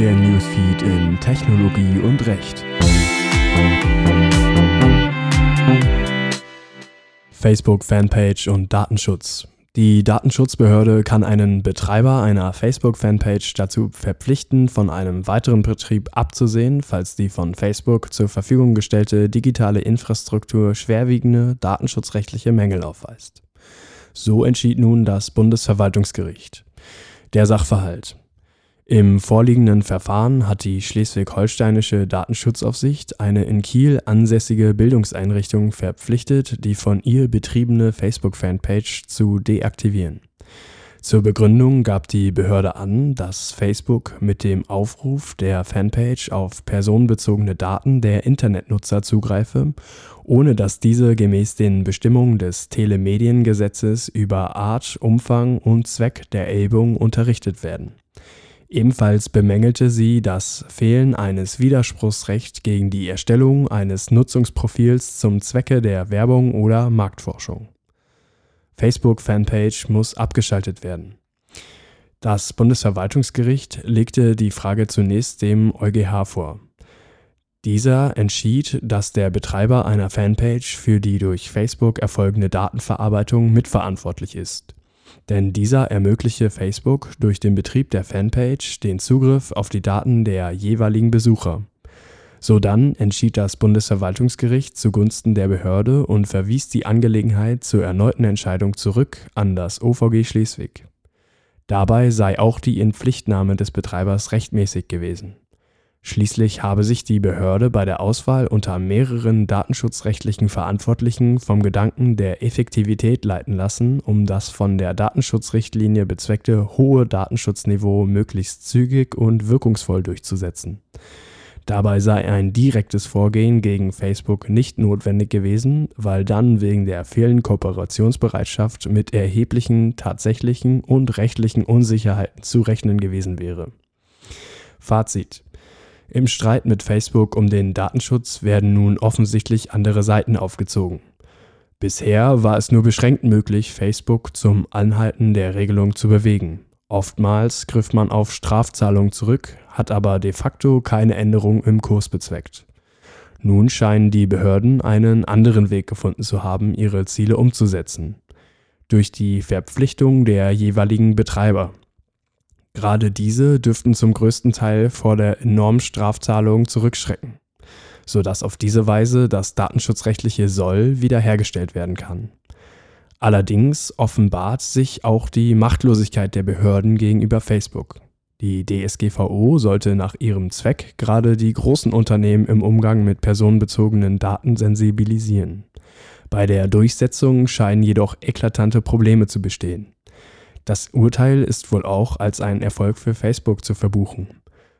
der Newsfeed in Technologie und Recht. Facebook Fanpage und Datenschutz. Die Datenschutzbehörde kann einen Betreiber einer Facebook-Fanpage dazu verpflichten, von einem weiteren Betrieb abzusehen, falls die von Facebook zur Verfügung gestellte digitale Infrastruktur schwerwiegende datenschutzrechtliche Mängel aufweist. So entschied nun das Bundesverwaltungsgericht. Der Sachverhalt. Im vorliegenden Verfahren hat die Schleswig-Holsteinische Datenschutzaufsicht eine in Kiel ansässige Bildungseinrichtung verpflichtet, die von ihr betriebene Facebook-Fanpage zu deaktivieren. Zur Begründung gab die Behörde an, dass Facebook mit dem Aufruf der Fanpage auf personenbezogene Daten der Internetnutzer zugreife, ohne dass diese gemäß den Bestimmungen des Telemediengesetzes über Art, Umfang und Zweck der Erhebung unterrichtet werden Ebenfalls bemängelte sie das Fehlen eines Widerspruchsrechts gegen die Erstellung eines Nutzungsprofils zum Zwecke der Werbung oder Marktforschung. Facebook-Fanpage muss abgeschaltet werden. Das Bundesverwaltungsgericht legte die Frage zunächst dem EuGH vor. Dieser entschied, dass der Betreiber einer Fanpage für die durch Facebook erfolgende Datenverarbeitung mitverantwortlich ist denn dieser ermögliche Facebook durch den Betrieb der Fanpage den Zugriff auf die Daten der jeweiligen Besucher. Sodann entschied das Bundesverwaltungsgericht zugunsten der Behörde und verwies die Angelegenheit zur erneuten Entscheidung zurück an das OVG Schleswig. Dabei sei auch die Inpflichtnahme des Betreibers rechtmäßig gewesen Schließlich habe sich die Behörde bei der Auswahl unter mehreren datenschutzrechtlichen Verantwortlichen vom Gedanken der Effektivität leiten lassen, um das von der Datenschutzrichtlinie bezweckte hohe Datenschutzniveau möglichst zügig und wirkungsvoll durchzusetzen. Dabei sei ein direktes Vorgehen gegen Facebook nicht notwendig gewesen, weil dann wegen der fehlenden Kooperationsbereitschaft mit erheblichen tatsächlichen und rechtlichen Unsicherheiten zu rechnen gewesen wäre. Fazit im Streit mit Facebook um den Datenschutz werden nun offensichtlich andere Seiten aufgezogen. Bisher war es nur beschränkt möglich, Facebook zum Anhalten der Regelung zu bewegen. Oftmals griff man auf Strafzahlungen zurück, hat aber de facto keine Änderung im Kurs bezweckt. Nun scheinen die Behörden einen anderen Weg gefunden zu haben, ihre Ziele umzusetzen. Durch die Verpflichtung der jeweiligen Betreiber. Gerade diese dürften zum größten Teil vor der enormen Strafzahlung zurückschrecken, sodass auf diese Weise das datenschutzrechtliche Soll wiederhergestellt werden kann. Allerdings offenbart sich auch die Machtlosigkeit der Behörden gegenüber Facebook. Die DSGVO sollte nach ihrem Zweck gerade die großen Unternehmen im Umgang mit personenbezogenen Daten sensibilisieren. Bei der Durchsetzung scheinen jedoch eklatante Probleme zu bestehen. Das Urteil ist wohl auch als ein Erfolg für Facebook zu verbuchen.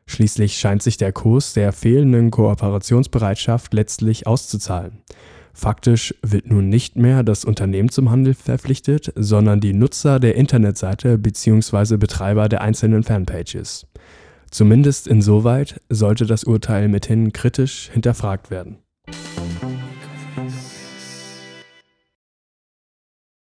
Schließlich scheint sich der Kurs der fehlenden Kooperationsbereitschaft letztlich auszuzahlen. Faktisch wird nun nicht mehr das Unternehmen zum Handel verpflichtet, sondern die Nutzer der Internetseite bzw. Betreiber der einzelnen Fanpages. Zumindest insoweit sollte das Urteil mithin kritisch hinterfragt werden.